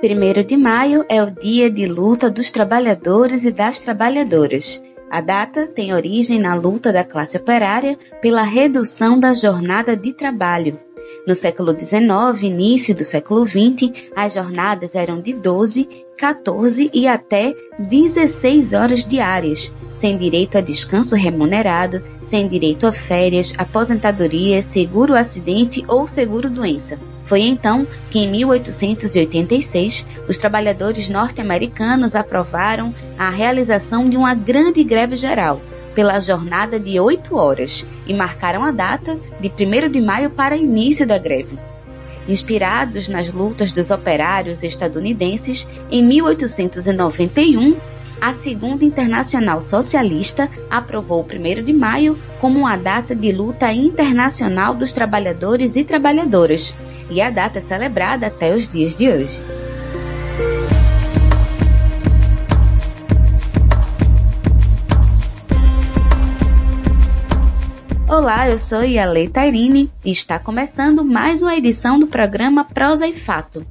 1 de maio é o dia de luta dos trabalhadores e das trabalhadoras. A data tem origem na luta da classe operária pela redução da jornada de trabalho. No século XIX, início do século XX, as jornadas eram de 12, 14 e até 16 horas diárias, sem direito a descanso remunerado, sem direito a férias, aposentadoria, seguro acidente ou seguro doença. Foi então que, em 1886, os trabalhadores norte-americanos aprovaram a realização de uma grande greve geral pela jornada de oito horas e marcaram a data de 1 de maio para início da greve. Inspirados nas lutas dos operários estadunidenses, em 1891, a Segunda Internacional Socialista aprovou o 1 de maio como uma data de luta internacional dos trabalhadores e trabalhadoras, e a data é celebrada até os dias de hoje. Olá, eu sou Yale Tairine e está começando mais uma edição do programa Prosa e Fato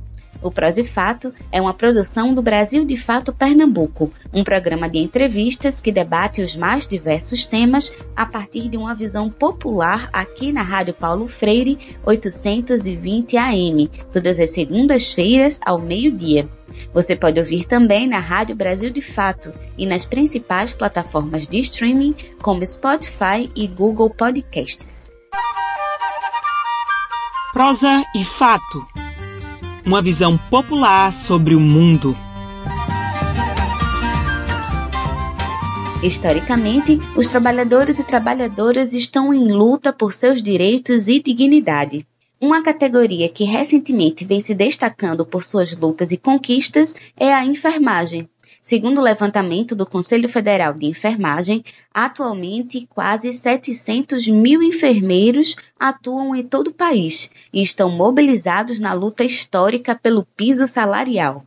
o Prosa e Fato é uma produção do Brasil de Fato Pernambuco, um programa de entrevistas que debate os mais diversos temas a partir de uma visão popular aqui na Rádio Paulo Freire 820 AM, todas as segundas-feiras ao meio-dia. Você pode ouvir também na Rádio Brasil de Fato e nas principais plataformas de streaming como Spotify e Google Podcasts. Prosa e Fato uma visão popular sobre o mundo. Historicamente, os trabalhadores e trabalhadoras estão em luta por seus direitos e dignidade. Uma categoria que recentemente vem se destacando por suas lutas e conquistas é a enfermagem, Segundo o levantamento do Conselho Federal de Enfermagem, atualmente quase 700 mil enfermeiros atuam em todo o país e estão mobilizados na luta histórica pelo piso salarial.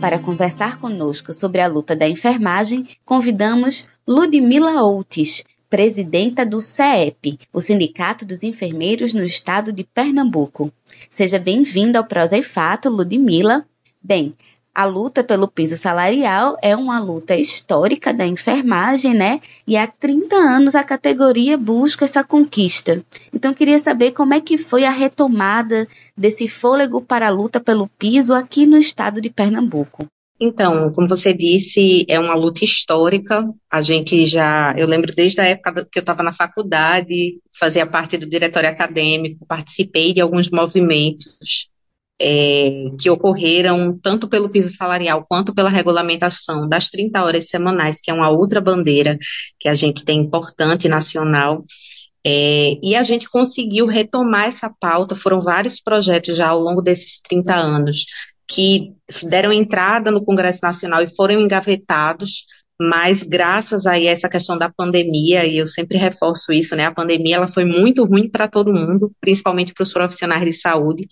Para conversar conosco sobre a luta da enfermagem, convidamos Ludmila Outes, presidenta do CEP, o Sindicato dos Enfermeiros no Estado de Pernambuco. Seja bem-vinda ao Prosa e Fato, Ludmila. Bem, a luta pelo piso salarial é uma luta histórica da enfermagem, né? E há 30 anos a categoria busca essa conquista. Então queria saber como é que foi a retomada desse fôlego para a luta pelo piso aqui no estado de Pernambuco. Então, como você disse, é uma luta histórica. A gente já, eu lembro desde a época que eu estava na faculdade, fazia parte do diretório acadêmico, participei de alguns movimentos é, que ocorreram tanto pelo piso salarial quanto pela regulamentação das 30 horas semanais, que é uma outra bandeira que a gente tem importante nacional. É, e a gente conseguiu retomar essa pauta, foram vários projetos já ao longo desses 30 anos que deram entrada no Congresso Nacional e foram engavetados, mas graças a essa questão da pandemia, e eu sempre reforço isso, né? A pandemia ela foi muito ruim para todo mundo, principalmente para os profissionais de saúde,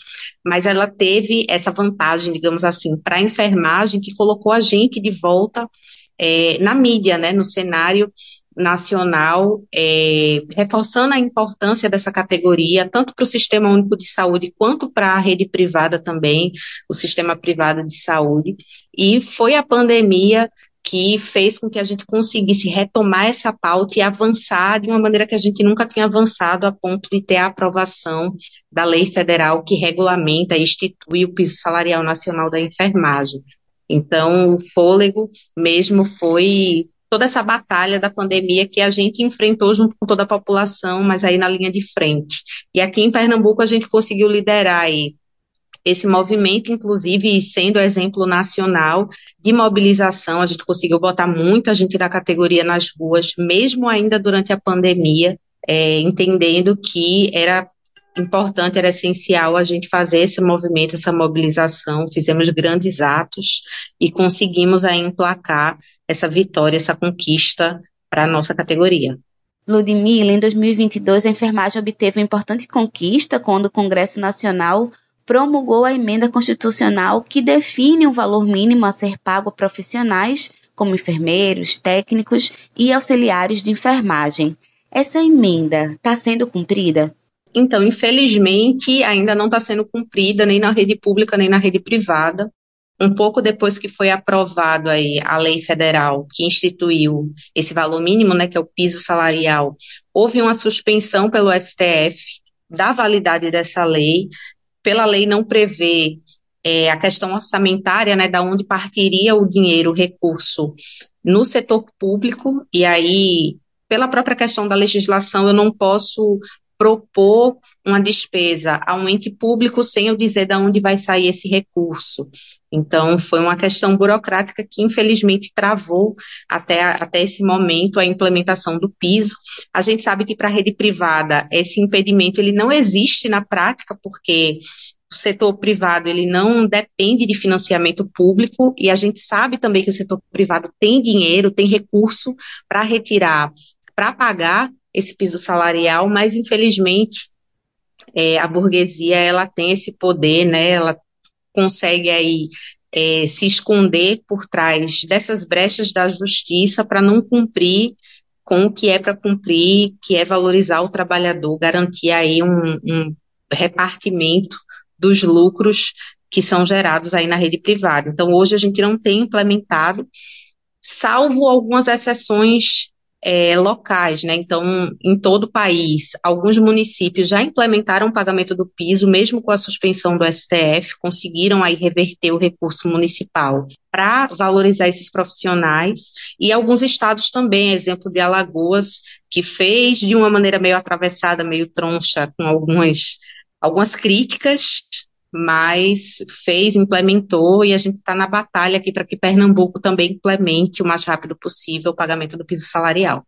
mas ela teve essa vantagem, digamos assim, para a enfermagem que colocou a gente de volta é, na mídia, né? No cenário nacional, é, reforçando a importância dessa categoria, tanto para o Sistema Único de Saúde, quanto para a rede privada também, o sistema privado de saúde. E foi a pandemia que fez com que a gente conseguisse retomar essa pauta e avançar de uma maneira que a gente nunca tinha avançado, a ponto de ter a aprovação da lei federal que regulamenta e institui o piso salarial nacional da enfermagem. Então, o fôlego mesmo foi toda essa batalha da pandemia que a gente enfrentou junto com toda a população, mas aí na linha de frente. E aqui em Pernambuco a gente conseguiu liderar aí esse movimento, inclusive sendo exemplo nacional de mobilização, a gente conseguiu botar muita gente da categoria nas ruas, mesmo ainda durante a pandemia, é, entendendo que era importante, era essencial a gente fazer esse movimento, essa mobilização, fizemos grandes atos e conseguimos aí emplacar essa vitória, essa conquista para a nossa categoria. Ludmila, em 2022, a enfermagem obteve uma importante conquista quando o Congresso Nacional promulgou a emenda constitucional que define um valor mínimo a ser pago a profissionais como enfermeiros, técnicos e auxiliares de enfermagem. Essa emenda está sendo cumprida? Então, infelizmente, ainda não está sendo cumprida nem na rede pública nem na rede privada. Um pouco depois que foi aprovado aí a lei federal que instituiu esse valor mínimo, né, que é o piso salarial, houve uma suspensão pelo STF da validade dessa lei. Pela lei não prevê é, a questão orçamentária, né, da onde partiria o dinheiro, o recurso no setor público, e aí, pela própria questão da legislação, eu não posso propor uma despesa a um ente público sem eu dizer de onde vai sair esse recurso. Então, foi uma questão burocrática que, infelizmente, travou até, até esse momento a implementação do piso. A gente sabe que para a rede privada, esse impedimento ele não existe na prática, porque o setor privado ele não depende de financiamento público e a gente sabe também que o setor privado tem dinheiro, tem recurso para retirar, para pagar esse piso salarial, mas infelizmente é, a burguesia ela tem esse poder, né? Ela consegue aí é, se esconder por trás dessas brechas da justiça para não cumprir com o que é para cumprir, que é valorizar o trabalhador, garantir aí um, um repartimento dos lucros que são gerados aí na rede privada. Então, hoje a gente não tem implementado, salvo algumas exceções é, locais, né? Então, em todo o país, alguns municípios já implementaram o pagamento do piso, mesmo com a suspensão do STF, conseguiram aí reverter o recurso municipal para valorizar esses profissionais, e alguns estados também, exemplo de Alagoas, que fez de uma maneira meio atravessada, meio troncha, com algumas algumas críticas, mas fez, implementou e a gente está na batalha aqui para que Pernambuco também implemente o mais rápido possível o pagamento do piso salarial.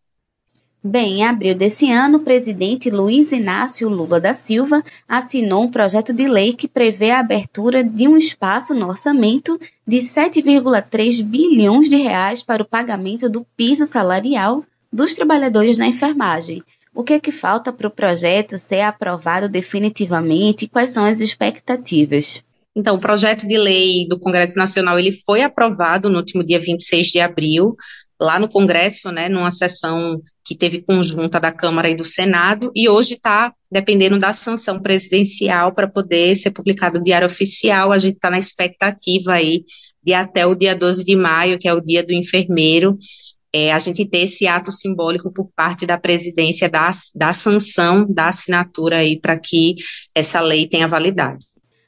Bem, em abril desse ano, o presidente Luiz Inácio Lula da Silva assinou um projeto de lei que prevê a abertura de um espaço no orçamento de 7,3 bilhões de reais para o pagamento do piso salarial dos trabalhadores na enfermagem, o que é que falta para o projeto ser aprovado definitivamente e quais são as expectativas? Então, o projeto de lei do Congresso Nacional ele foi aprovado no último dia 26 de abril, lá no Congresso, né, numa sessão que teve conjunta da Câmara e do Senado, e hoje está dependendo da sanção presidencial para poder ser publicado no Diário Oficial. A gente está na expectativa aí de até o dia 12 de maio, que é o dia do enfermeiro, é, a gente ter esse ato simbólico por parte da presidência da, da sanção da assinatura aí para que essa lei tenha validade.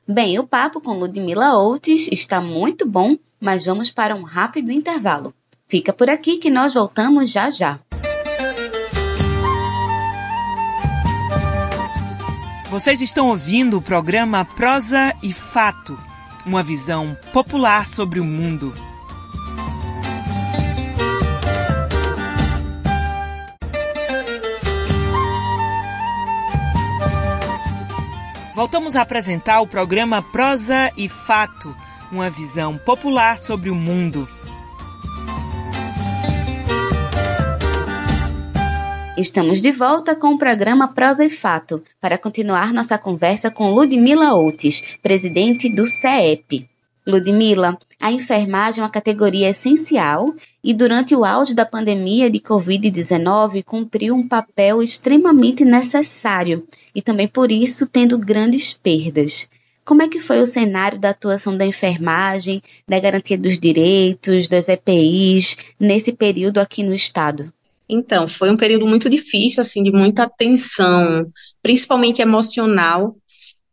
Bem, o papo com Ludmila Outes está muito bom, mas vamos para um rápido intervalo. Fica por aqui que nós voltamos já já. Vocês estão ouvindo o programa Prosa e Fato, uma visão popular sobre o mundo. Voltamos a apresentar o programa Prosa e Fato, uma visão popular sobre o mundo. Estamos de volta com o programa Prosa e Fato para continuar nossa conversa com Ludmila Outes, presidente do CEP. Ludmila, a enfermagem é uma categoria essencial e durante o auge da pandemia de Covid-19 cumpriu um papel extremamente necessário e também por isso tendo grandes perdas. Como é que foi o cenário da atuação da enfermagem, da garantia dos direitos, das EPIs nesse período aqui no estado? Então, foi um período muito difícil, assim, de muita tensão, principalmente emocional,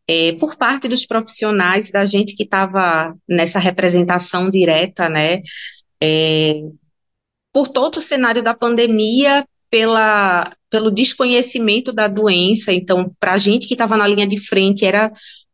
é, por parte dos profissionais, da gente que estava nessa representação direta, né, é, por todo o cenário da pandemia, pela, pelo desconhecimento da doença, então, para a gente que estava na linha de frente, era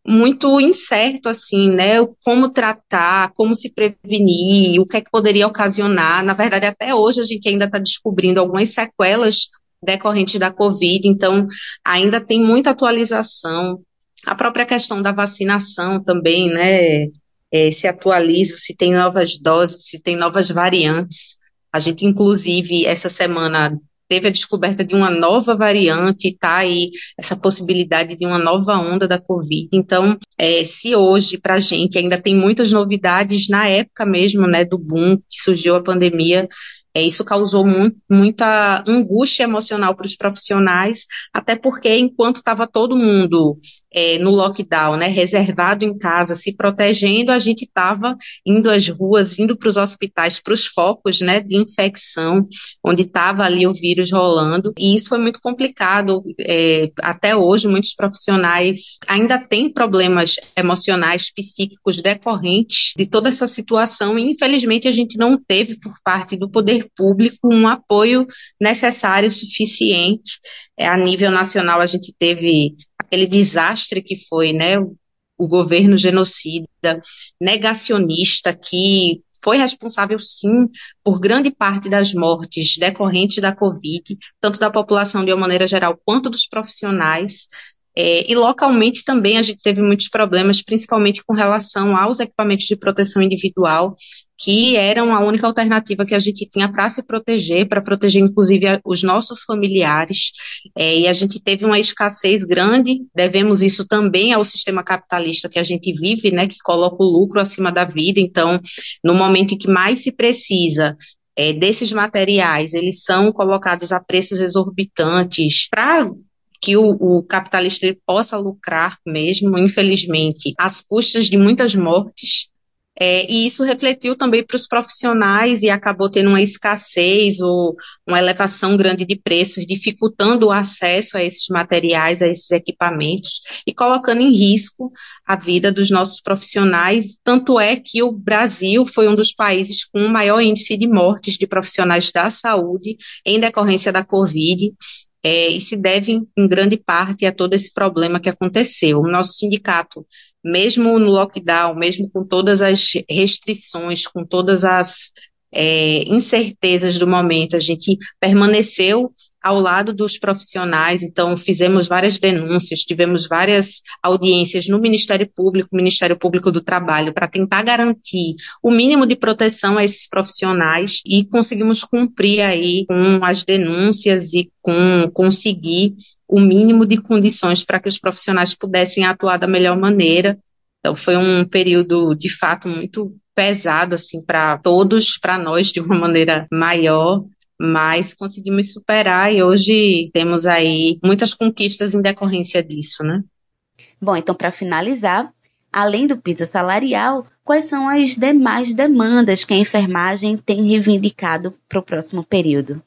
muito incerto, assim, né, como tratar, como se prevenir, o que é que poderia ocasionar, na verdade, até hoje a gente ainda está descobrindo algumas sequelas decorrentes da Covid, então ainda tem muita atualização, a própria questão da vacinação também, né? É, se atualiza, se tem novas doses, se tem novas variantes. A gente, inclusive, essa semana teve a descoberta de uma nova variante, está aí essa possibilidade de uma nova onda da Covid. Então, é, se hoje, para a gente, ainda tem muitas novidades, na época mesmo, né, do boom que surgiu a pandemia, É, isso causou mu muita angústia emocional para os profissionais, até porque enquanto estava todo mundo é, no lockdown, né, reservado em casa, se protegendo, a gente estava indo às ruas, indo para os hospitais, para os focos, né, de infecção, onde estava ali o vírus rolando, e isso foi muito complicado. É, até hoje, muitos profissionais ainda têm problemas emocionais, psíquicos decorrentes de toda essa situação, e infelizmente a gente não teve por parte do poder público um apoio necessário, suficiente. É, a nível nacional, a gente teve aquele desastre que foi, né, o, governo genocida, negacionista, que foi responsável, sim, por grande parte das mortes decorrentes da Covid, tanto da população de uma maneira geral quanto dos profissionais. É, e localmente também a gente teve muitos problemas, principalmente com relação aos equipamentos de proteção individual, que eram a única alternativa que a gente tinha para se proteger, para proteger inclusive a, os nossos familiares, é, e a gente teve uma escassez grande, devemos isso também ao sistema capitalista que a gente vive, né, que coloca o lucro acima da vida, então, no momento em que mais se precisa é, desses materiais, eles são colocados a preços exorbitantes para que o, o capitalista possa lucrar mesmo, infelizmente, às custas de muitas mortes, é, e isso refletiu também para os profissionais e acabou tendo uma escassez ou uma elevação grande de preços, dificultando o acesso a esses materiais, a esses equipamentos e colocando em risco a vida dos nossos profissionais. Tanto é que o Brasil foi um dos países com o maior índice de mortes de profissionais da saúde em decorrência da Covid. É, e se deve, em grande parte, a todo esse problema que aconteceu. O nosso sindicato mesmo no lockdown, mesmo com todas as restrições, com todas as é, incertezas do momento, a gente permaneceu ao lado dos profissionais, então fizemos várias denúncias, tivemos várias audiências no Ministério Público, Ministério Público do Trabalho, para tentar garantir o mínimo de proteção a esses profissionais e conseguimos cumprir aí com as denúncias e com conseguir o mínimo de condições para que os profissionais pudessem atuar da melhor maneira. Então, foi um período, de fato, muito pesado, assim, para todos, para nós, de uma maneira maior, mas conseguimos superar e hoje temos aí muitas conquistas em decorrência disso, né? Bom, então, para finalizar, além do piso salarial, quais são as demais demandas que a enfermagem tem reivindicado para o próximo período?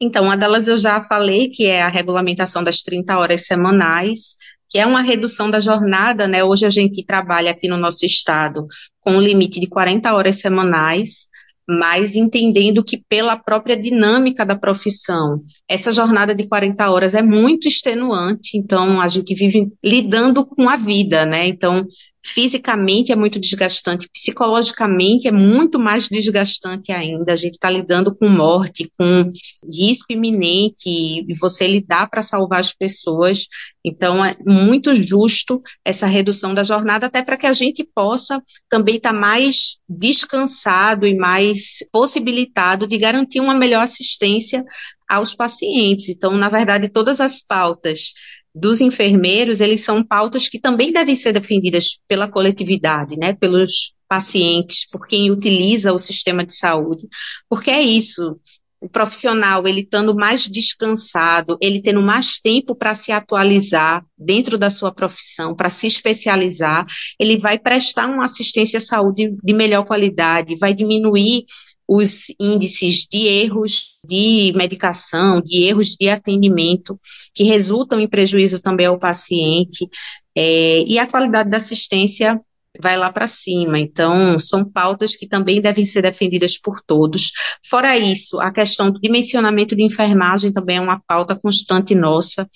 Então, uma delas eu já falei, que é a regulamentação das 30 horas semanais, que é uma redução da jornada, né? Hoje a gente trabalha aqui no nosso estado com um limite de 40 horas semanais, mas entendendo que pela própria dinâmica da profissão, essa jornada de 40 horas é muito extenuante, então a gente vive lidando com a vida, né? Então, fisicamente é muito desgastante, psicologicamente é muito mais desgastante ainda. A gente está lidando com morte, com risco iminente, e você lidar para salvar as pessoas. Então, é muito justo essa redução da jornada, até para que a gente possa também estar tá mais descansado e mais possibilitado de garantir uma melhor assistência aos pacientes. Então, na verdade, todas as pautas dos enfermeiros, eles são pautas que também devem ser defendidas pela coletividade, né, pelos pacientes, por quem utiliza o sistema de saúde, porque é isso, o profissional, ele estando mais descansado, ele tendo mais tempo para se atualizar dentro da sua profissão, para se especializar, ele vai prestar uma assistência à saúde de melhor qualidade, vai diminuir os índices de erros de medicação, de erros de atendimento, que resultam em prejuízo também ao paciente, é, e a qualidade da assistência vai lá para cima. Então, são pautas que também devem ser defendidas por todos. Fora isso, a questão do dimensionamento de enfermagem também é uma pauta constante nossa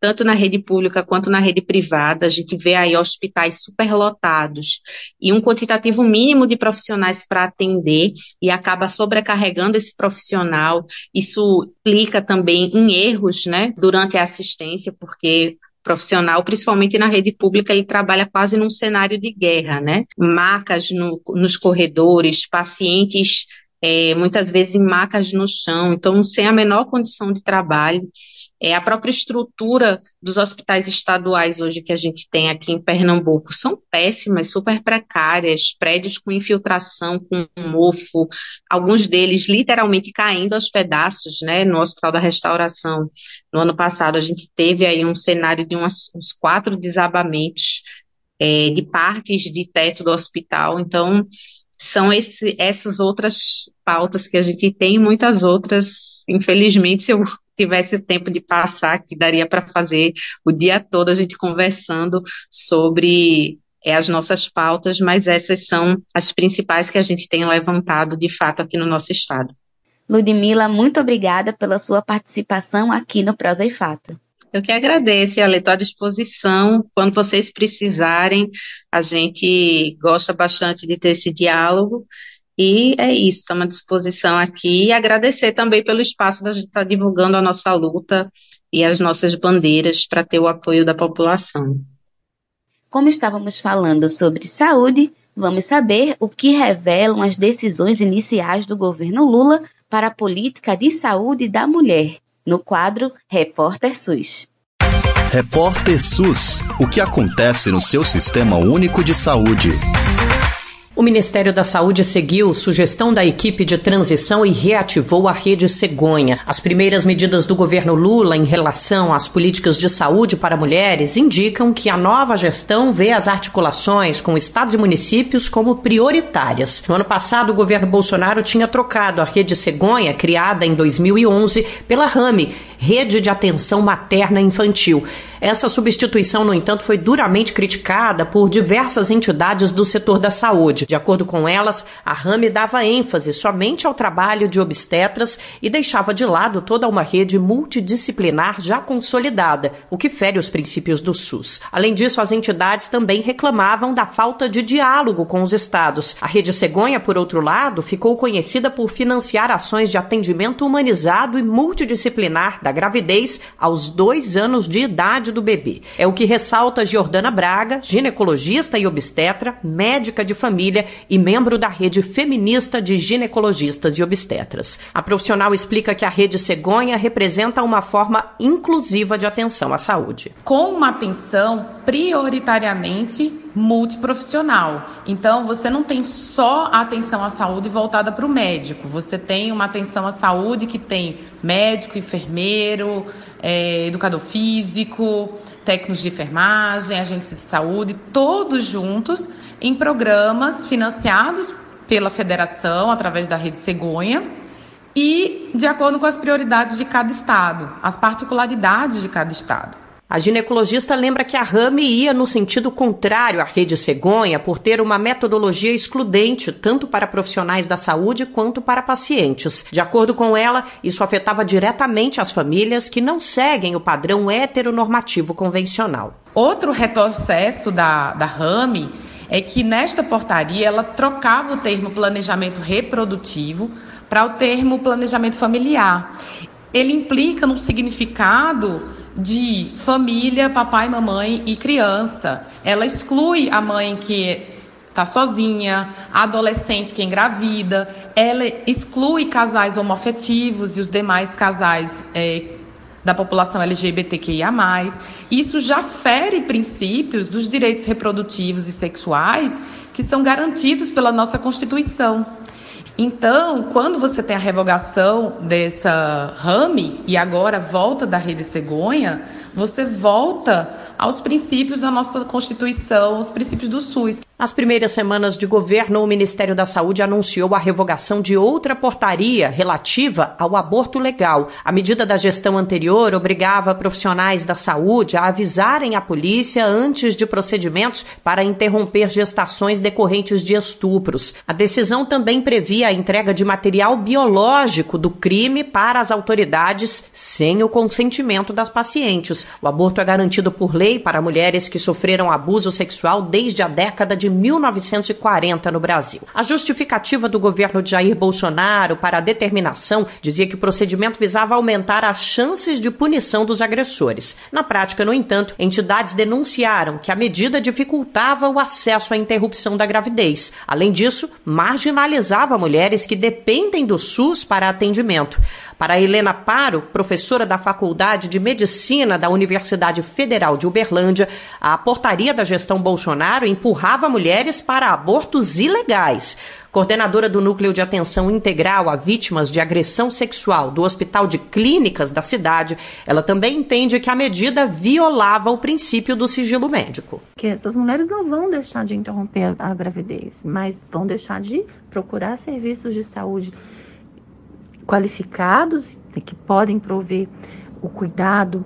tanto na rede pública quanto na rede privada, a gente vê aí hospitais superlotados e um quantitativo mínimo de profissionais para atender e acaba sobrecarregando esse profissional. Isso implica também em erros, né, durante a assistência, porque profissional, principalmente na rede pública, ele trabalha quase num cenário de guerra, né? Macas no, nos corredores, pacientes é, muitas vezes em macas no chão, então sem a menor condição de trabalho. É, a própria estrutura dos hospitais estaduais hoje que a gente tem aqui em Pernambuco são péssimas, super precárias, prédios com infiltração, com mofo, alguns deles literalmente caindo aos pedaços, né? No Hospital da Restauração, no ano passado, a gente teve aí um cenário de umas, uns quatro desabamentos é, de partes de teto do hospital, então são esse, essas outras pautas que a gente tem, muitas outras, infelizmente, se eu tivesse o tempo de passar aqui, daria para fazer o dia todo a gente conversando sobre é, as nossas pautas, mas essas são as principais que a gente tem levantado de fato aqui no nosso estado. Ludmila, muito obrigada pela sua participação aqui no Prosa e Fato. Eu que agradeço, Ale, estou à disposição. Quando vocês precisarem, a gente gosta bastante de ter esse diálogo. E é isso, estamos à disposição aqui. E agradecer também pelo espaço da gente estar tá divulgando a nossa luta e as nossas bandeiras para ter o apoio da população. Como estávamos falando sobre saúde, vamos saber o que revelam as decisões iniciais do governo Lula para a política de saúde da mulher no quadro Repórter SUS. Repórter SUS. O que acontece no seu sistema único de saúde? O Ministério da Saúde seguiu sugestão da equipe de transição e reativou a rede cegonha. As primeiras medidas do governo Lula em relação às políticas de saúde para mulheres indicam que a nova gestão vê as articulações com estados e municípios como prioritárias. No ano passado, o governo Bolsonaro tinha trocado a rede cegonha, criada em 2011, pela RAME, Rede de Atenção Materna Infantil. Essa substituição, no entanto, foi duramente criticada por diversas entidades do setor da saúde. De acordo com elas, a RAME dava ênfase somente ao trabalho de obstetras e deixava de lado toda uma rede multidisciplinar já consolidada, o que fere os princípios do SUS. Além disso, as entidades também reclamavam da falta de diálogo com os estados. A Rede Cegonha, por outro lado, ficou conhecida por financiar ações de atendimento humanizado e multidisciplinar da gravidez aos dois anos de idade do bebê. É o que ressalta Giordana Braga, ginecologista e obstetra, médica de família e membro da rede feminista de ginecologistas e obstetras. A profissional explica que a rede cegonha representa uma forma inclusiva de atenção à saúde. Com uma atenção prioritariamente multiprofissional. Então, você não tem só a atenção à saúde voltada para o médico, você tem uma atenção à saúde que tem médico, enfermeiro, é, educador físico, técnicos de enfermagem, agentes de saúde, todos juntos em programas financiados pela federação através da rede Cegonha e de acordo com as prioridades de cada estado, as particularidades de cada estado. A ginecologista lembra que a RAME ia no sentido contrário à rede cegonha por ter uma metodologia excludente tanto para profissionais da saúde quanto para pacientes. De acordo com ela, isso afetava diretamente as famílias que não seguem o padrão heteronormativo convencional. Outro retrocesso da, da RAME é que nesta portaria ela trocava o termo planejamento reprodutivo para o termo planejamento familiar. Ele implica num significado de família, papai, mamãe e criança. Ela exclui a mãe que está sozinha, a adolescente que engravida, ela exclui casais homoafetivos e os demais casais é, da população LGBTQIA. Isso já fere princípios dos direitos reprodutivos e sexuais que são garantidos pela nossa Constituição. Então, quando você tem a revogação dessa rame e agora volta da rede cegonha, você volta aos princípios da nossa Constituição, os princípios do SUS. Nas primeiras semanas de governo, o Ministério da Saúde anunciou a revogação de outra portaria relativa ao aborto legal. A medida da gestão anterior obrigava profissionais da saúde a avisarem a polícia antes de procedimentos para interromper gestações decorrentes de estupros. A decisão também previa a entrega de material biológico do crime para as autoridades sem o consentimento das pacientes. O aborto é garantido por lei para mulheres que sofreram abuso sexual desde a década de de 1940 no Brasil. A justificativa do governo de Jair Bolsonaro para a determinação dizia que o procedimento visava aumentar as chances de punição dos agressores. Na prática, no entanto, entidades denunciaram que a medida dificultava o acesso à interrupção da gravidez. Além disso, marginalizava mulheres que dependem do SUS para atendimento. Para Helena Paro, professora da Faculdade de Medicina da Universidade Federal de Uberlândia, a portaria da gestão Bolsonaro empurrava mulheres para abortos ilegais. Coordenadora do Núcleo de Atenção Integral a Vítimas de Agressão Sexual do Hospital de Clínicas da cidade, ela também entende que a medida violava o princípio do sigilo médico. Que essas mulheres não vão deixar de interromper a gravidez, mas vão deixar de procurar serviços de saúde qualificados que podem prover o cuidado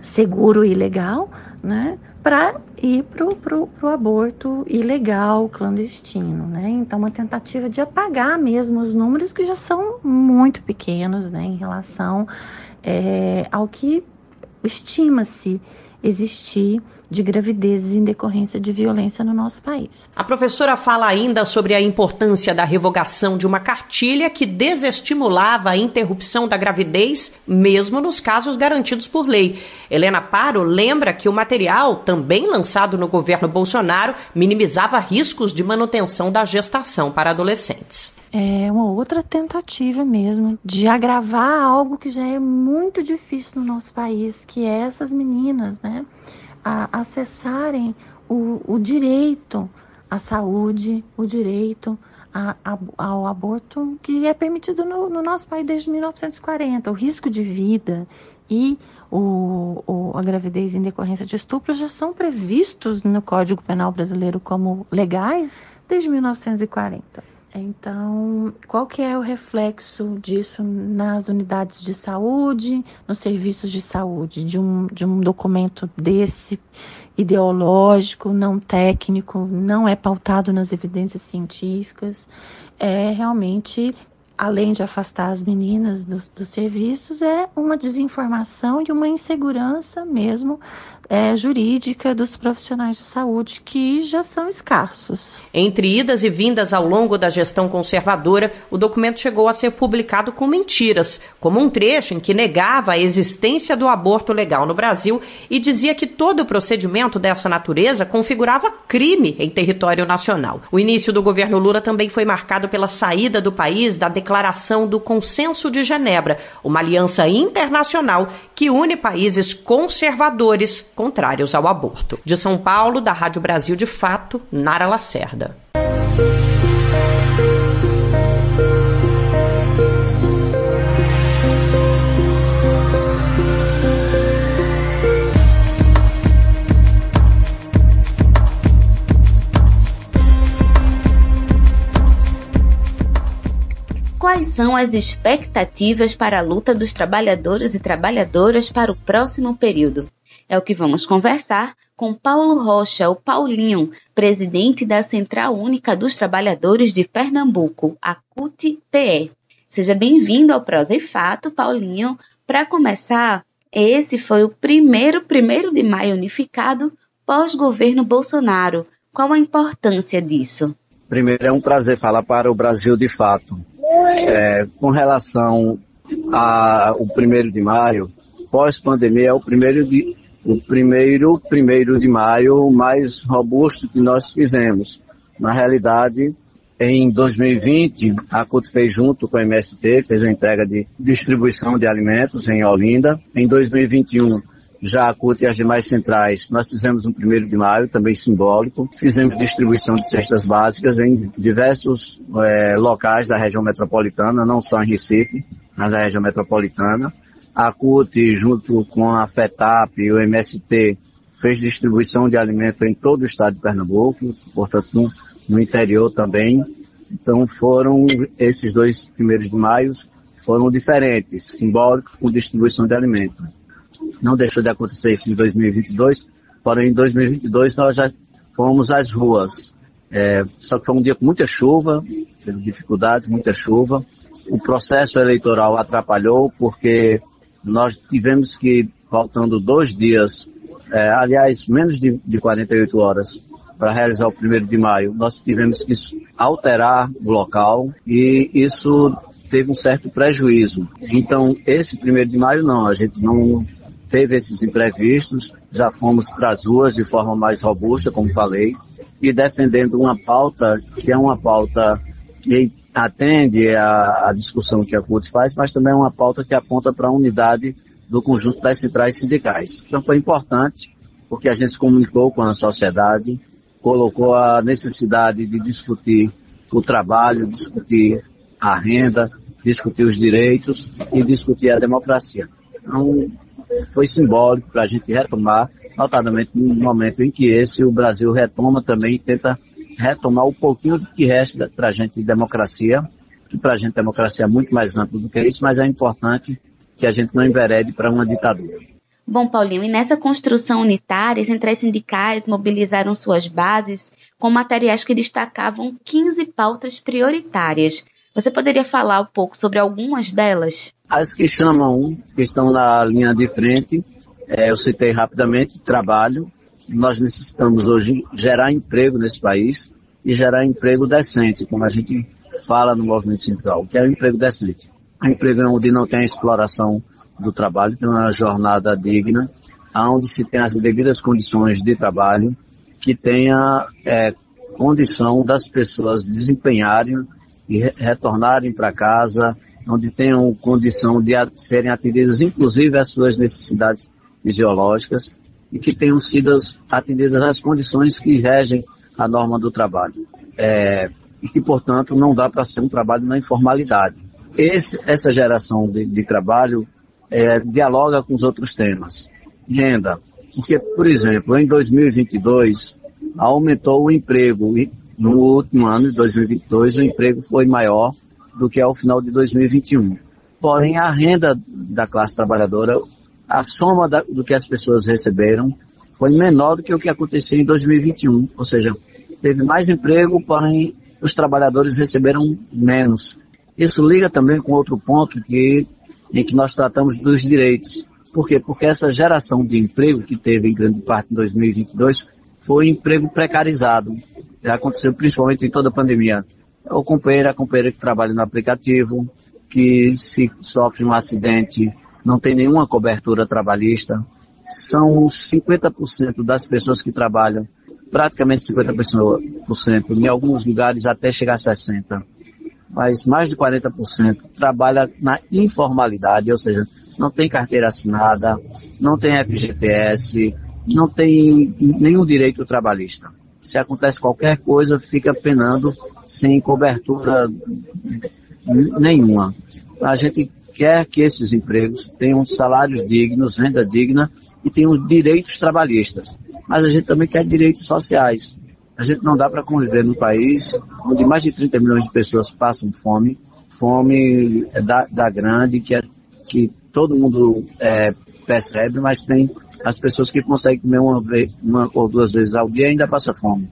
seguro e legal, né? Para ir para o aborto ilegal, clandestino. Né? Então, uma tentativa de apagar mesmo os números que já são muito pequenos né, em relação é, ao que estima-se existir de gravidezes em decorrência de violência no nosso país. A professora fala ainda sobre a importância da revogação de uma cartilha que desestimulava a interrupção da gravidez, mesmo nos casos garantidos por lei. Helena Paro lembra que o material, também lançado no governo Bolsonaro, minimizava riscos de manutenção da gestação para adolescentes. É uma outra tentativa mesmo de agravar algo que já é muito difícil no nosso país, que é essas meninas, né? A acessarem o, o direito à saúde, o direito a, a, ao aborto que é permitido no, no, nosso país desde 1940. O risco de vida e o, o, a gravidez em decorrência de estupro já são previstos no Código Penal brasileiro como legais desde 1940. Então, qual que é o reflexo disso nas unidades de saúde, nos serviços de saúde, de um, de um documento desse ideológico, não técnico, não é pautado nas evidências científicas, é realmente além de afastar as meninas dos, dos serviços, é uma desinformação e uma insegurança mesmo é, jurídica dos profissionais de saúde, que já são escassos. Entre idas e vindas ao longo da gestão conservadora, o documento chegou a ser publicado com mentiras, como um trecho em que negava a existência do aborto legal no Brasil e dizia que todo procedimento dessa natureza configurava crime em território nacional. O início do governo Lula também foi marcado pela saída do país da declaração do Consenso de Genebra, uma aliança internacional que une países conservadores contrários ao aborto. De São Paulo, da Rádio Brasil de Fato, Nara Lacerda. Quais são as expectativas para a luta dos trabalhadores e trabalhadoras para o próximo período. É o que vamos conversar com Paulo Rocha, o Paulinho, presidente da Central Única dos Trabalhadores de Pernambuco, a CUT-PE. Seja bem-vindo ao Prosa e Fato, Paulinho. Para começar, esse foi o primeiro primeiro de maio unificado pós-governo Bolsonaro. Qual a importância disso? Primeiro, é um prazer falar para o Brasil de fato. É, com relação ao primeiro de maio, pós-pandemia, é o primeiro de, o primeiro, primeiro de maio mais robusto que nós fizemos. Na realidade, em 2020, a CUT fez junto com a MST, fez a entrega de distribuição de alimentos em Olinda. Em 2021, já a CUT e as demais centrais, nós fizemos um primeiro de maio, também simbólico. Fizemos distribuição de cestas básicas em diversos é, locais da região metropolitana, não só em Recife, mas da região metropolitana. A CUT, junto com a FETAP e o MST, fez distribuição de alimento em todo o estado de Pernambuco, portanto no, no interior também. Então foram esses dois primeiros de maio foram diferentes, simbólicos com distribuição de alimento. Não deixou de acontecer isso em 2022, porém em 2022 nós já fomos às ruas. É, só que foi um dia com muita chuva, teve dificuldades, muita chuva. O processo eleitoral atrapalhou porque nós tivemos que, faltando dois dias, é, aliás, menos de, de 48 horas, para realizar o primeiro de maio, nós tivemos que alterar o local e isso teve um certo prejuízo. Então, esse primeiro de maio não, a gente não teve esses imprevistos, já fomos para as ruas de forma mais robusta, como falei, e defendendo uma pauta que é uma pauta que atende à, discussão que a CUT faz, mas também é uma pauta que aponta para a unidade do conjunto das centrais sindicais. Então foi importante, porque a gente se comunicou com a sociedade, colocou a necessidade de discutir o trabalho, discutir a renda, discutir os direitos e discutir a democracia. Então, foi simbólico para a gente retomar, notadamente no momento em que esse o Brasil retoma também tenta retomar um pouquinho que resta para a gente de democracia, que para a gente democracia é muito mais ampla do que isso, mas é importante que a gente não enverede para uma ditadura. Bom, Paulinho, e nessa construção unitária, centrais sindicais mobilizaram suas bases com materiais que destacavam 15 pautas prioritárias. Você poderia falar um pouco sobre algumas delas? As que chamam, que estão na linha de frente, é, eu citei rapidamente, trabalho. Nós necessitamos hoje gerar emprego nesse país e gerar emprego decente, como a gente fala no movimento sindical, que é o emprego decente. O emprego é onde não tem exploração do trabalho, tem uma jornada digna, onde se tem as devidas condições de trabalho, que tenha é, condição das pessoas desempenharem e re retornarem para casa, onde tenham condição de serem atendidas, inclusive as suas necessidades fisiológicas, e que tenham sido atendidas as condições que regem a norma do trabalho. É, e que, portanto, não dá para ser um trabalho na informalidade. Esse, essa geração de, de trabalho é, dialoga com os outros temas. Renda. Porque, por exemplo, em 2022, aumentou o emprego. No último ano de 2022, o emprego foi maior do que ao final de 2021. Porém, a renda da classe trabalhadora, a soma da, do que as pessoas receberam, foi menor do que o que aconteceu em 2021. Ou seja, teve mais emprego, porém os trabalhadores receberam menos. Isso liga também com outro ponto que em que nós tratamos dos direitos. Por quê? Porque essa geração de emprego que teve em grande parte em 2022 foi emprego precarizado. Aconteceu principalmente em toda a pandemia. O companheiro, a companheira que trabalha no aplicativo, que se sofre um acidente, não tem nenhuma cobertura trabalhista. São 50% das pessoas que trabalham, praticamente 50%, em alguns lugares até chegar a 60% mas mais de 40% trabalha na informalidade, ou seja, não tem carteira assinada, não tem FGTS, não tem nenhum direito trabalhista. Se acontece qualquer coisa, fica penando sem cobertura nenhuma. A gente quer que esses empregos tenham salários dignos, renda digna e tenham direitos trabalhistas. Mas a gente também quer direitos sociais. A gente não dá para conviver num país onde mais de 30 milhões de pessoas passam fome, fome da, da grande, que, é, que todo mundo é, percebe, mas tem as pessoas que conseguem comer uma, vez, uma ou duas vezes ao dia e ainda passa fome.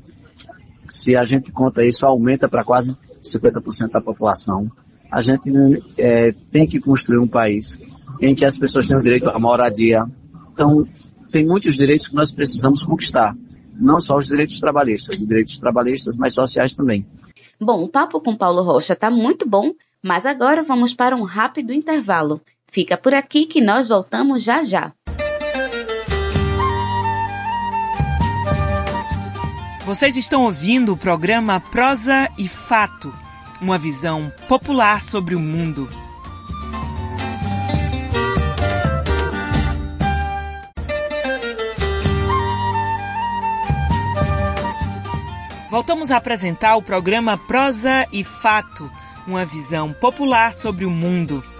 Se a gente conta isso, aumenta para quase 50% da população. A gente é, tem que construir um país em que as pessoas tenham direito à moradia. Então, tem muitos direitos que nós precisamos conquistar não só os direitos trabalhistas, os direitos trabalhistas, mas sociais também. Bom, o papo com Paulo Rocha está muito bom, mas agora vamos para um rápido intervalo. Fica por aqui que nós voltamos já já. Vocês estão ouvindo o programa Prosa e Fato, uma visão popular sobre o mundo. Voltamos a apresentar o programa Prosa e Fato, uma visão popular sobre o mundo.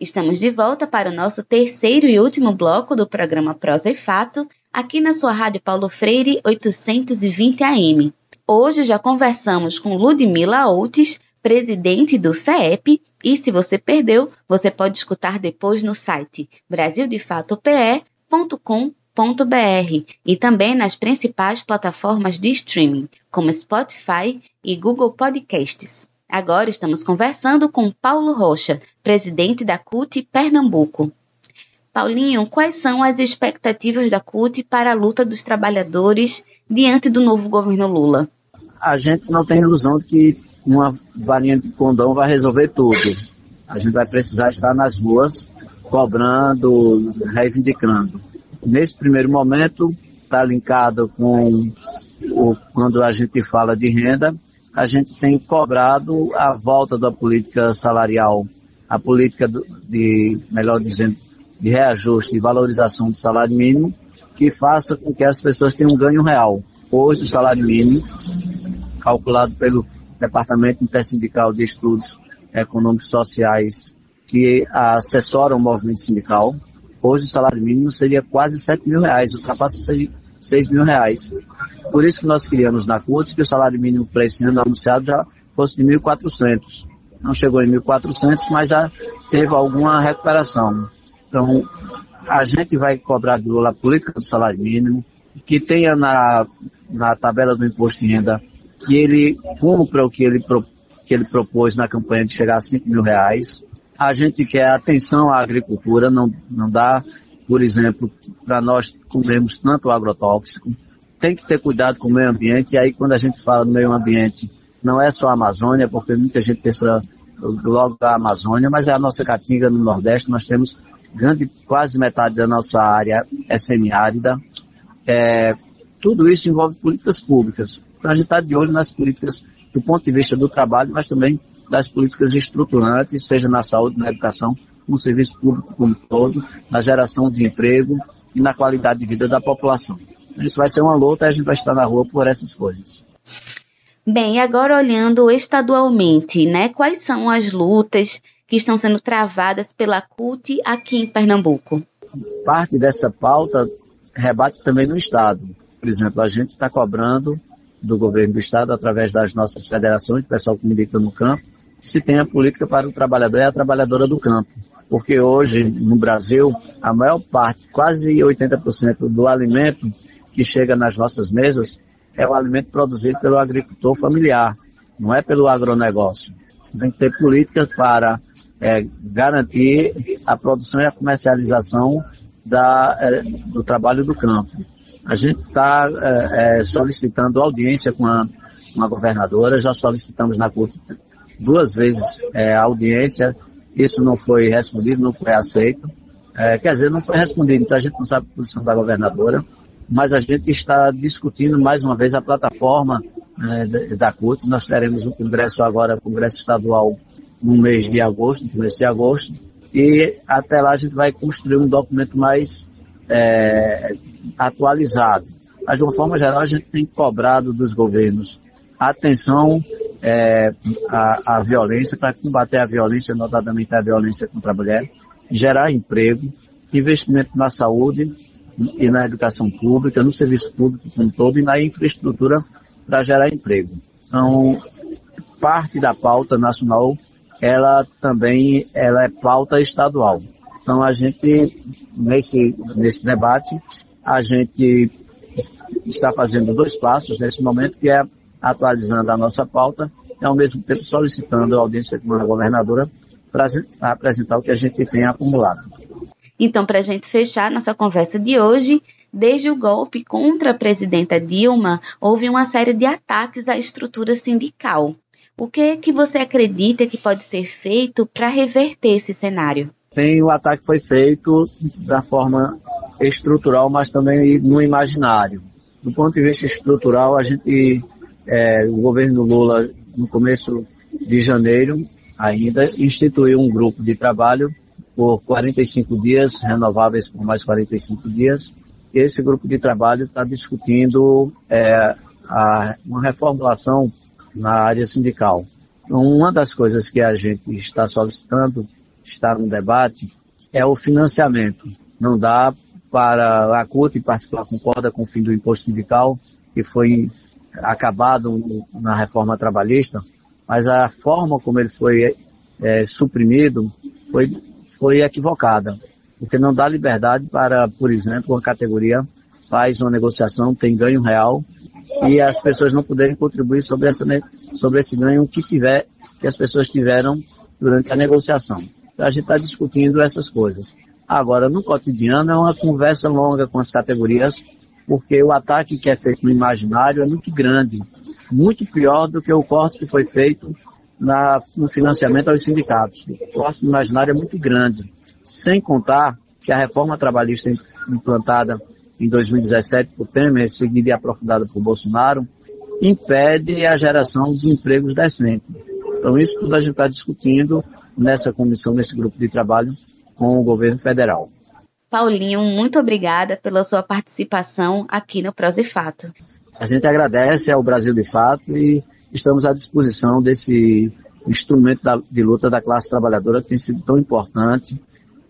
Estamos de volta para o nosso terceiro e último bloco do programa Prosa e Fato, aqui na sua Rádio Paulo Freire 820 AM. Hoje já conversamos com Ludmila Outes, presidente do CEP, e se você perdeu, você pode escutar depois no site brasildefato.pe www.cultura.com.br e também nas principais plataformas de streaming, como Spotify e Google Podcasts. Agora estamos conversando com Paulo Rocha, presidente da CUT Pernambuco. Paulinho, quais são as expectativas da CUT para a luta dos trabalhadores diante do novo governo Lula? A gente não tem ilusão de que uma varinha de condão vai resolver tudo. A gente vai precisar estar nas ruas cobrando, reivindicando. Nesse primeiro momento, está linkado com o, quando a gente fala de renda, a gente tem cobrado a volta da política salarial, a política de, melhor dizendo, de reajuste e valorização do salário mínimo, que faça com que as pessoas tenham um ganho real. Hoje, o salário mínimo, calculado pelo Departamento Intersindical de Estudos Econômicos Sociais, que assessora o movimento sindical, hoje o salário mínimo seria quase 7 mil reais, ultrapassa 6 mil reais. Por isso que nós criamos na CUT que o salário mínimo para esse ano anunciado já fosse de 1.400. Não chegou em 1.400, mas já teve alguma recuperação. Então, a gente vai cobrar do Lula a política do salário mínimo, que tenha na, na tabela do imposto de renda que ele cumpra o que ele, que ele propôs na campanha de chegar a 5 mil reais. A gente quer atenção à agricultura, não, não dá, por exemplo, para nós comermos tanto agrotóxico. Tem que ter cuidado com o meio ambiente, e aí quando a gente fala do meio ambiente, não é só a Amazônia, porque muita gente pensa logo da Amazônia, mas é a nossa caatinga no Nordeste, nós temos grande, quase metade da nossa área é semiárida. É, tudo isso envolve políticas públicas. Então a gente está de olho nas políticas do ponto de vista do trabalho, mas também das políticas estruturantes, seja na saúde, na educação, no serviço público como todo, na geração de emprego e na qualidade de vida da população. Isso vai ser uma luta e a gente vai estar na rua por essas coisas. Bem, agora olhando estadualmente, né, quais são as lutas que estão sendo travadas pela CUT aqui em Pernambuco? Parte dessa pauta rebate também no Estado. Por exemplo, a gente está cobrando do governo do Estado, através das nossas federações, pessoal que milita no campo, se tem a política para o trabalhador e a trabalhadora do campo. Porque hoje, no Brasil, a maior parte, quase 80% do alimento que chega nas nossas mesas é o alimento produzido pelo agricultor familiar, não é pelo agronegócio. Tem que ter políticas para é, garantir a produção e a comercialização da, é, do trabalho do campo. A gente está é, é, solicitando audiência com a, com a, governadora, já solicitamos na Corte duas vezes é, a audiência, isso não foi respondido, não foi aceito. É, quer dizer, não foi respondido, então a gente não sabe a posição da governadora, mas a gente está discutindo mais uma vez a plataforma é, da CUT. Nós teremos um congresso agora, congresso estadual, no mês de agosto, no começo de agosto, e até lá a gente vai construir um documento mais é, atualizado. Mas, de uma forma geral, a gente tem cobrado dos governos atenção é, à, à violência, para combater a violência, notadamente a violência contra a mulher, gerar emprego, investimento na saúde e na educação pública, no serviço público como todo e na infraestrutura para gerar emprego. Então, parte da pauta nacional, ela também ela é pauta estadual. Então a gente, nesse, nesse debate, a gente está fazendo dois passos nesse momento, que é atualizando a nossa pauta e ao mesmo tempo solicitando a audiência com a governadora para apresentar o que a gente tem acumulado. Então, para a gente fechar nossa conversa de hoje, desde o golpe contra a presidenta Dilma, houve uma série de ataques à estrutura sindical. O que que você acredita que pode ser feito para reverter esse cenário? tem o ataque foi feito da forma estrutural, mas também no imaginário. Do ponto de vista estrutural, a gente, é, o governo Lula, no começo de janeiro, ainda instituiu um grupo de trabalho por 45 dias, renováveis por mais 45 dias. Esse grupo de trabalho está discutindo é, a, uma reformulação na área sindical. Então, uma das coisas que a gente está solicitando está no debate é o financiamento. Não dá para a CUT, em particular, concorda com o fim do imposto sindical, que foi acabado na reforma trabalhista, mas a forma como ele foi é, suprimido foi, foi equivocada, porque não dá liberdade para, por exemplo, uma categoria faz uma negociação, tem ganho real, e as pessoas não poderem contribuir sobre, essa, sobre esse ganho que tiver, que as pessoas tiveram durante a negociação. Então, a gente está discutindo essas coisas. Agora, no cotidiano, é uma conversa longa com as categorias, porque o ataque que é feito no imaginário é muito grande, muito pior do que o corte que foi feito na, no financiamento aos sindicatos. O corte no imaginário é muito grande, sem contar que a reforma trabalhista implantada em 2017 por Temer, seguida e aprofundada por Bolsonaro, impede a geração de empregos decentes. Então, isso tudo a gente está discutindo nessa comissão, nesse grupo de trabalho com o governo federal. Paulinho, muito obrigada pela sua participação aqui no Prós e Fato. A gente agradece ao Brasil de Fato e estamos à disposição desse instrumento de luta da classe trabalhadora que tem sido tão importante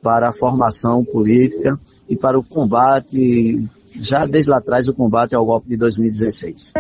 para a formação política e para o combate, já desde lá atrás, o combate ao golpe de 2016.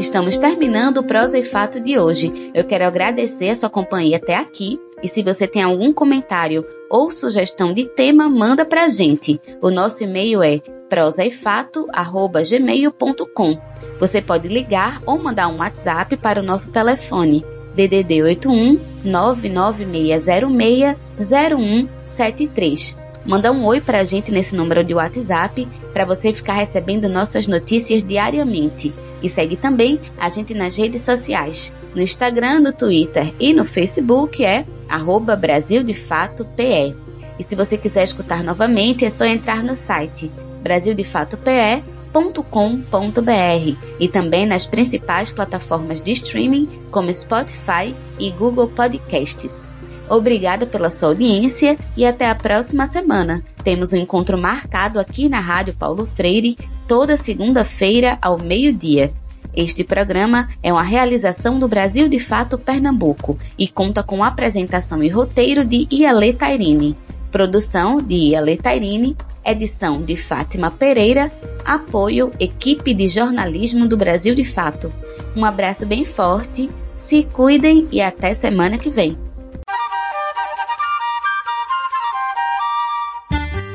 Estamos terminando o Prosa e Fato de hoje. Eu quero agradecer a sua companhia até aqui. E se você tem algum comentário ou sugestão de tema, manda pra gente. O nosso e-mail é prosaefato@gmail.com. Você pode ligar ou mandar um WhatsApp para o nosso telefone DDD 81 99606 0173. Manda um oi pra gente nesse número de WhatsApp para você ficar recebendo nossas notícias diariamente. E segue também a gente nas redes sociais. No Instagram, no Twitter e no Facebook é arroba Brasil de Fato PE. E se você quiser escutar novamente, é só entrar no site brasildefatope.com.br e também nas principais plataformas de streaming como Spotify e Google Podcasts. Obrigada pela sua audiência e até a próxima semana. Temos um encontro marcado aqui na Rádio Paulo Freire toda segunda-feira ao meio-dia. Este programa é uma realização do Brasil de Fato Pernambuco e conta com apresentação e roteiro de Iale Tairine, produção de Iale Tairine, edição de Fátima Pereira, apoio equipe de jornalismo do Brasil de Fato. Um abraço bem forte, se cuidem e até semana que vem.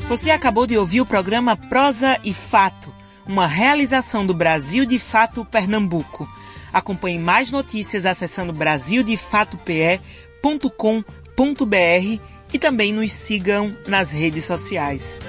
Você acabou de ouvir o programa Prosa e Fato, uma realização do Brasil de Fato Pernambuco. Acompanhe mais notícias acessando brasildefatope.com.br e também nos sigam nas redes sociais.